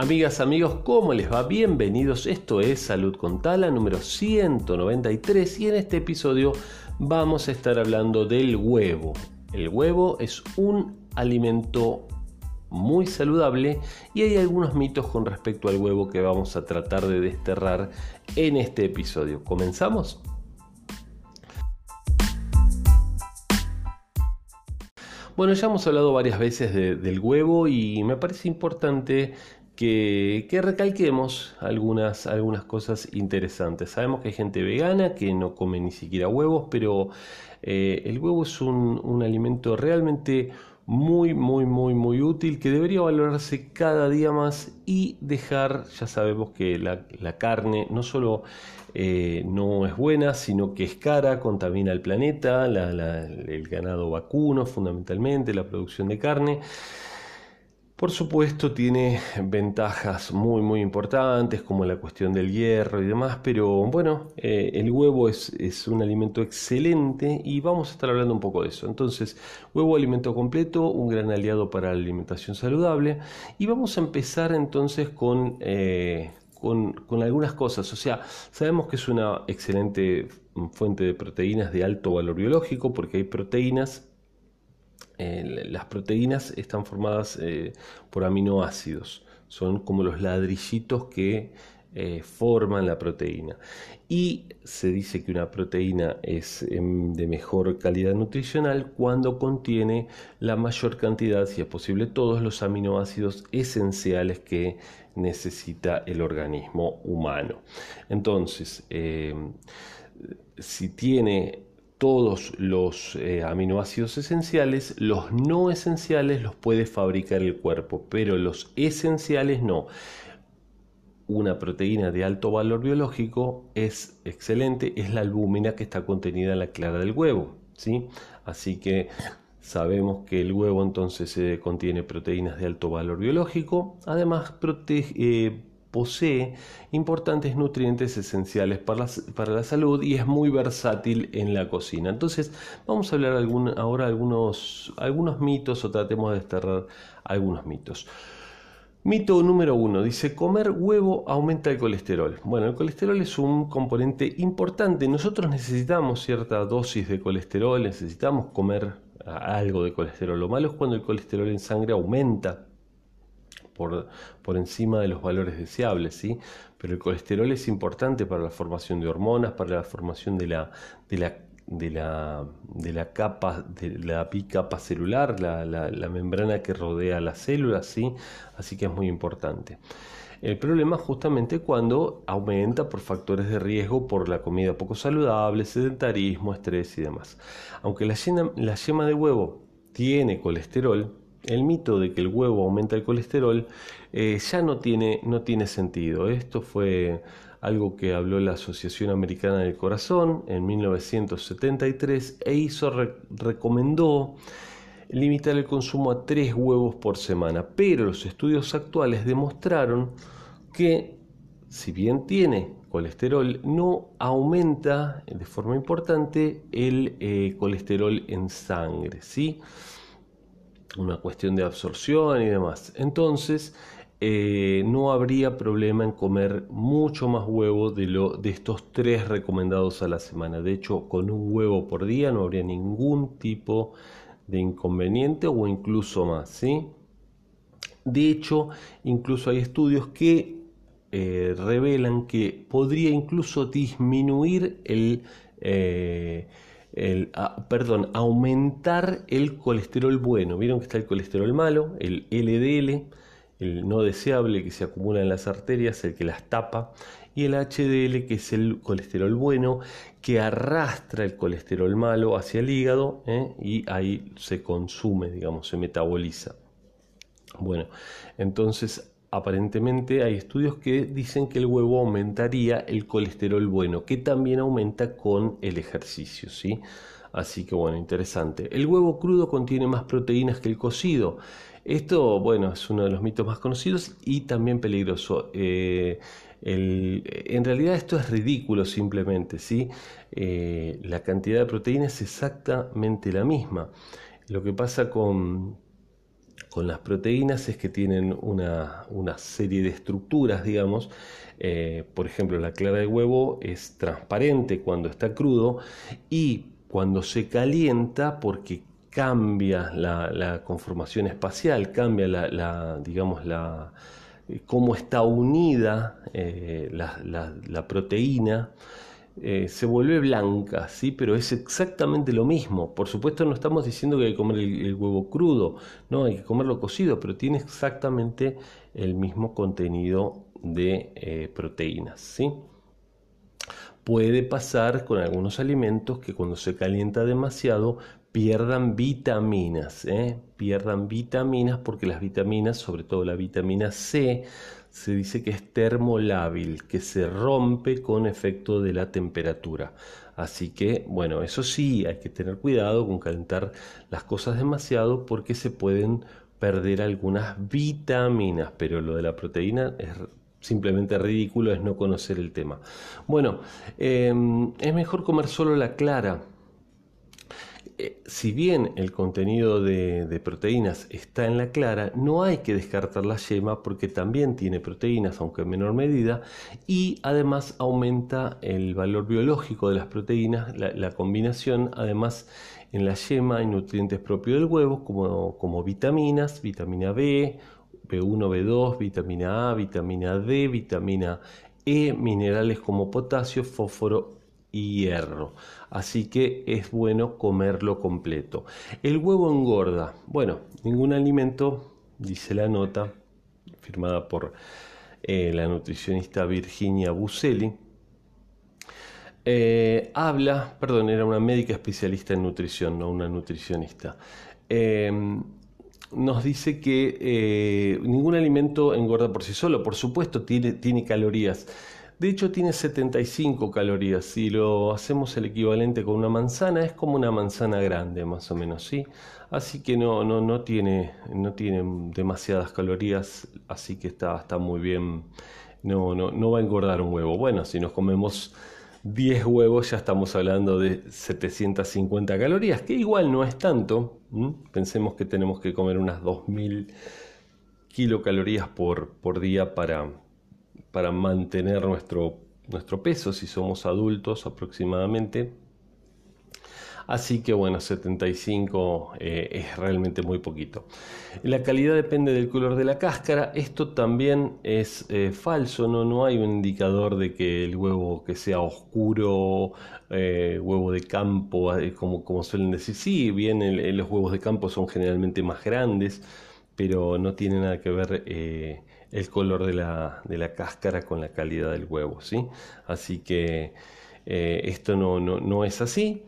Amigas, amigos, ¿cómo les va? Bienvenidos. Esto es Salud con Tala número 193 y en este episodio vamos a estar hablando del huevo. El huevo es un alimento muy saludable y hay algunos mitos con respecto al huevo que vamos a tratar de desterrar en este episodio. ¿Comenzamos? Bueno, ya hemos hablado varias veces del huevo y me parece importante que, recalquemos algunas, algunas cosas interesantes. Sabemos que hay gente vegana que no come ni siquiera huevos, pero eh, el huevo es un, un alimento realmente muy, muy, muy, muy útil que debería valorarse cada día más y dejar, ya sabemos que la, carne no solo eh, no es buena, sino que es cara, contamina el planeta, el ganado vacuno fundamentalmente, la producción de carne. Por supuesto tiene ventajas muy muy importantes como la cuestión del hierro y demás, pero bueno, eh, el huevo es, un alimento excelente y vamos a estar hablando un poco de eso. Entonces, huevo alimento completo, un gran aliado para la alimentación saludable y vamos a empezar entonces con, eh, con, con algunas cosas. O sea, sabemos que es una excelente fuente de proteínas de alto valor biológico porque hay proteínas eh, las proteínas están formadas eh, por aminoácidos, son como los ladrillitos que eh, forman la proteína. Y se dice que una proteína es em, de mejor calidad nutricional cuando contiene la mayor cantidad, si es posible, todos los aminoácidos esenciales que necesita el organismo humano. Entonces, si tiene todos los eh, aminoácidos esenciales, los no esenciales los puede fabricar el cuerpo, pero los esenciales no. Una proteína de alto valor biológico es excelente, es la albúmina que está contenida en la clara del huevo. ¿sí? Así que sabemos que el huevo entonces eh, contiene proteínas de alto valor biológico, además protege, eh, posee importantes nutrientes esenciales para la, salud y es muy versátil en la cocina. Entonces vamos a hablar ahora algunos, algunos mitos o tratemos de desterrar algunos mitos. Mito número uno dice comer huevo aumenta el colesterol. Bueno, el colesterol es un componente importante. Nosotros necesitamos cierta dosis de colesterol, necesitamos comer algo de colesterol. Lo malo es cuando el colesterol en sangre aumenta por, encima de los valores deseables, ¿sí? Pero el colesterol es importante para la formación de hormonas, para la formación de la, de la de la, de la capa, de la bicapa celular, la, la, membrana que rodea las células, ¿sí? así que es muy importante. El problema es justamente cuando aumenta por factores de riesgo por la comida poco saludable, sedentarismo, estrés y demás. Aunque la, la yema de huevo tiene colesterol, el mito de que el huevo aumenta el colesterol eh, ya no tiene, no tiene sentido. Esto fue algo que habló la Asociación Americana del Corazón en 1973 e hizo, recomendó limitar el consumo a tres huevos por semana. Pero los estudios actuales demostraron que si bien tiene colesterol, no aumenta de forma importante el eh, colesterol en sangre. ¿sí? Una cuestión de absorción y demás. Entonces, eh, no habría problema en comer mucho más huevo de, lo, de estos tres recomendados a la semana. De hecho, con un huevo por día no habría ningún tipo de inconveniente o incluso más. ¿sí? De hecho, incluso hay estudios que eh, revelan que podría incluso disminuir el... Eh, perdón, aumentar el colesterol bueno. Vieron que está el colesterol malo, el LDL, el no deseable que se acumula en las arterias, el que las tapa, y el HDL que es el colesterol bueno que arrastra el colesterol malo hacia el hígado ¿eh? y ahí se consume, digamos, se metaboliza. Bueno, entonces aparentemente hay estudios que dicen que el huevo aumentaría el colesterol bueno, que también aumenta con el ejercicio, ¿sí? Así que bueno, interesante. El huevo crudo contiene más proteínas que el cocido. Esto, bueno, es uno de los mitos más conocidos y también peligroso. Eh, en realidad esto es ridículo simplemente, ¿sí? Eh, la cantidad de proteínas es exactamente la misma. Lo que pasa con con las proteínas es que tienen una, serie de estructuras, digamos. Eh, por ejemplo, la clara de huevo es transparente cuando está crudo y cuando se calienta, porque cambia la, conformación espacial, cambia la, digamos, la, eh, cómo está unida eh, la, proteína, eh, se vuelve blanca, ¿sí? pero es exactamente lo mismo. Por supuesto no estamos diciendo que hay que comer el, huevo crudo, no, hay que comerlo cocido, pero tiene exactamente el mismo contenido de proteínas. ¿sí? Puede pasar con algunos alimentos que cuando se calienta demasiado pierdan vitaminas, ¿eh? pierdan vitaminas porque las vitaminas, sobre todo la vitamina C, se dice que es termolábil, que se rompe con efecto de la temperatura. Así que, bueno, eso sí, hay que tener cuidado con calentar las cosas demasiado porque se pueden perder algunas vitaminas, pero lo de la proteína es simplemente ridículo, es no conocer el tema. Bueno, em, es mejor comer solo la clara eh, si bien el contenido de, proteínas está en la clara, no hay que descartar la yema porque también tiene proteínas, aunque en menor medida, y además aumenta el valor biológico de las proteínas, la, combinación, además en la yema hay nutrientes propios del huevo como, como vitaminas, vitamina B, B1, B2, vitamina A, vitamina D, vitamina E, minerales como potasio, fósforo hierro. Así que es bueno comerlo completo. El huevo engorda. Bueno, ningún alimento, dice la nota, firmada por eh, la nutricionista Virginia Buselli. Eh, habla, perdón, era una médica especialista en nutrición, no una nutricionista. Em, nos dice que eh, ningún alimento engorda por sí solo, por supuesto tiene, tiene calorías de hecho tiene 75 calorías. Si lo hacemos el equivalente con una manzana, es como una manzana grande más o menos, ¿sí? Así que no, no, no, tiene, no tiene demasiadas calorías, así que está, está muy bien. No, no, no va a engordar un huevo. Bueno, si nos comemos 10 huevos ya estamos hablando de 750 calorías, que igual no es tanto. Pensemos que tenemos que comer unas 2000 kilocalorías por, por día para, para mantener nuestro, nuestro peso si somos adultos aproximadamente. Así que bueno, 75 eh, es realmente muy poquito. La calidad depende del color de la cáscara. Esto también es eh, falso, ¿no? no hay un indicador de que el huevo que sea oscuro, eh, huevo de campo, como, como suelen decir. Sí, bien, los huevos de campo son generalmente más grandes, pero no tiene nada que ver el color de la, de la cáscara con la calidad del huevo, ¿sí? Así que eh, esto no, no, es así.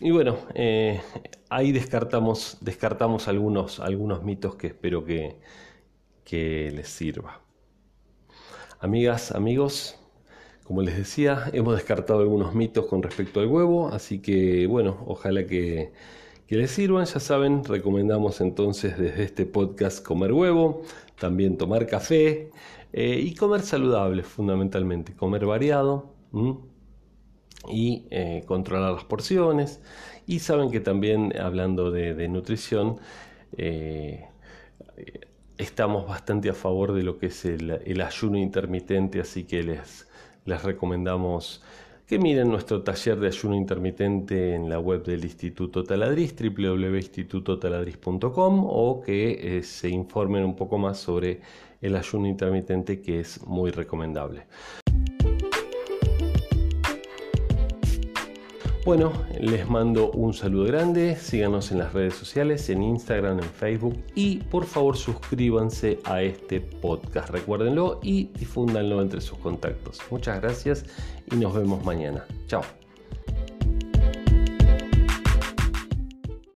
Y bueno, eh, ahí descartamos, descartamos algunos, algunos mitos que espero que, que les sirva. Amigas, amigos, como les decía, hemos descartado algunos mitos con respecto al huevo, así que bueno, ojalá que que les sirvan. Ya saben, recomendamos entonces desde este podcast comer huevo, también tomar café eh, y comer saludable fundamentalmente, comer variado y eh, controlar las porciones. Y saben que también hablando de, nutrición, eh, estamos bastante a favor de lo que es el, el ayuno intermitente, así que les, les recomendamos que miren nuestro taller de ayuno intermitente en la web del Instituto Taladriz, www.institutotaladriz.com o que eh, se informen un poco más sobre el ayuno intermitente que es muy recomendable. Bueno, les mando un saludo grande, síganos en las redes sociales, en Instagram, en Facebook y por favor suscríbanse a este podcast, recuérdenlo y difúndanlo entre sus contactos. Muchas gracias y nos vemos mañana. Chao.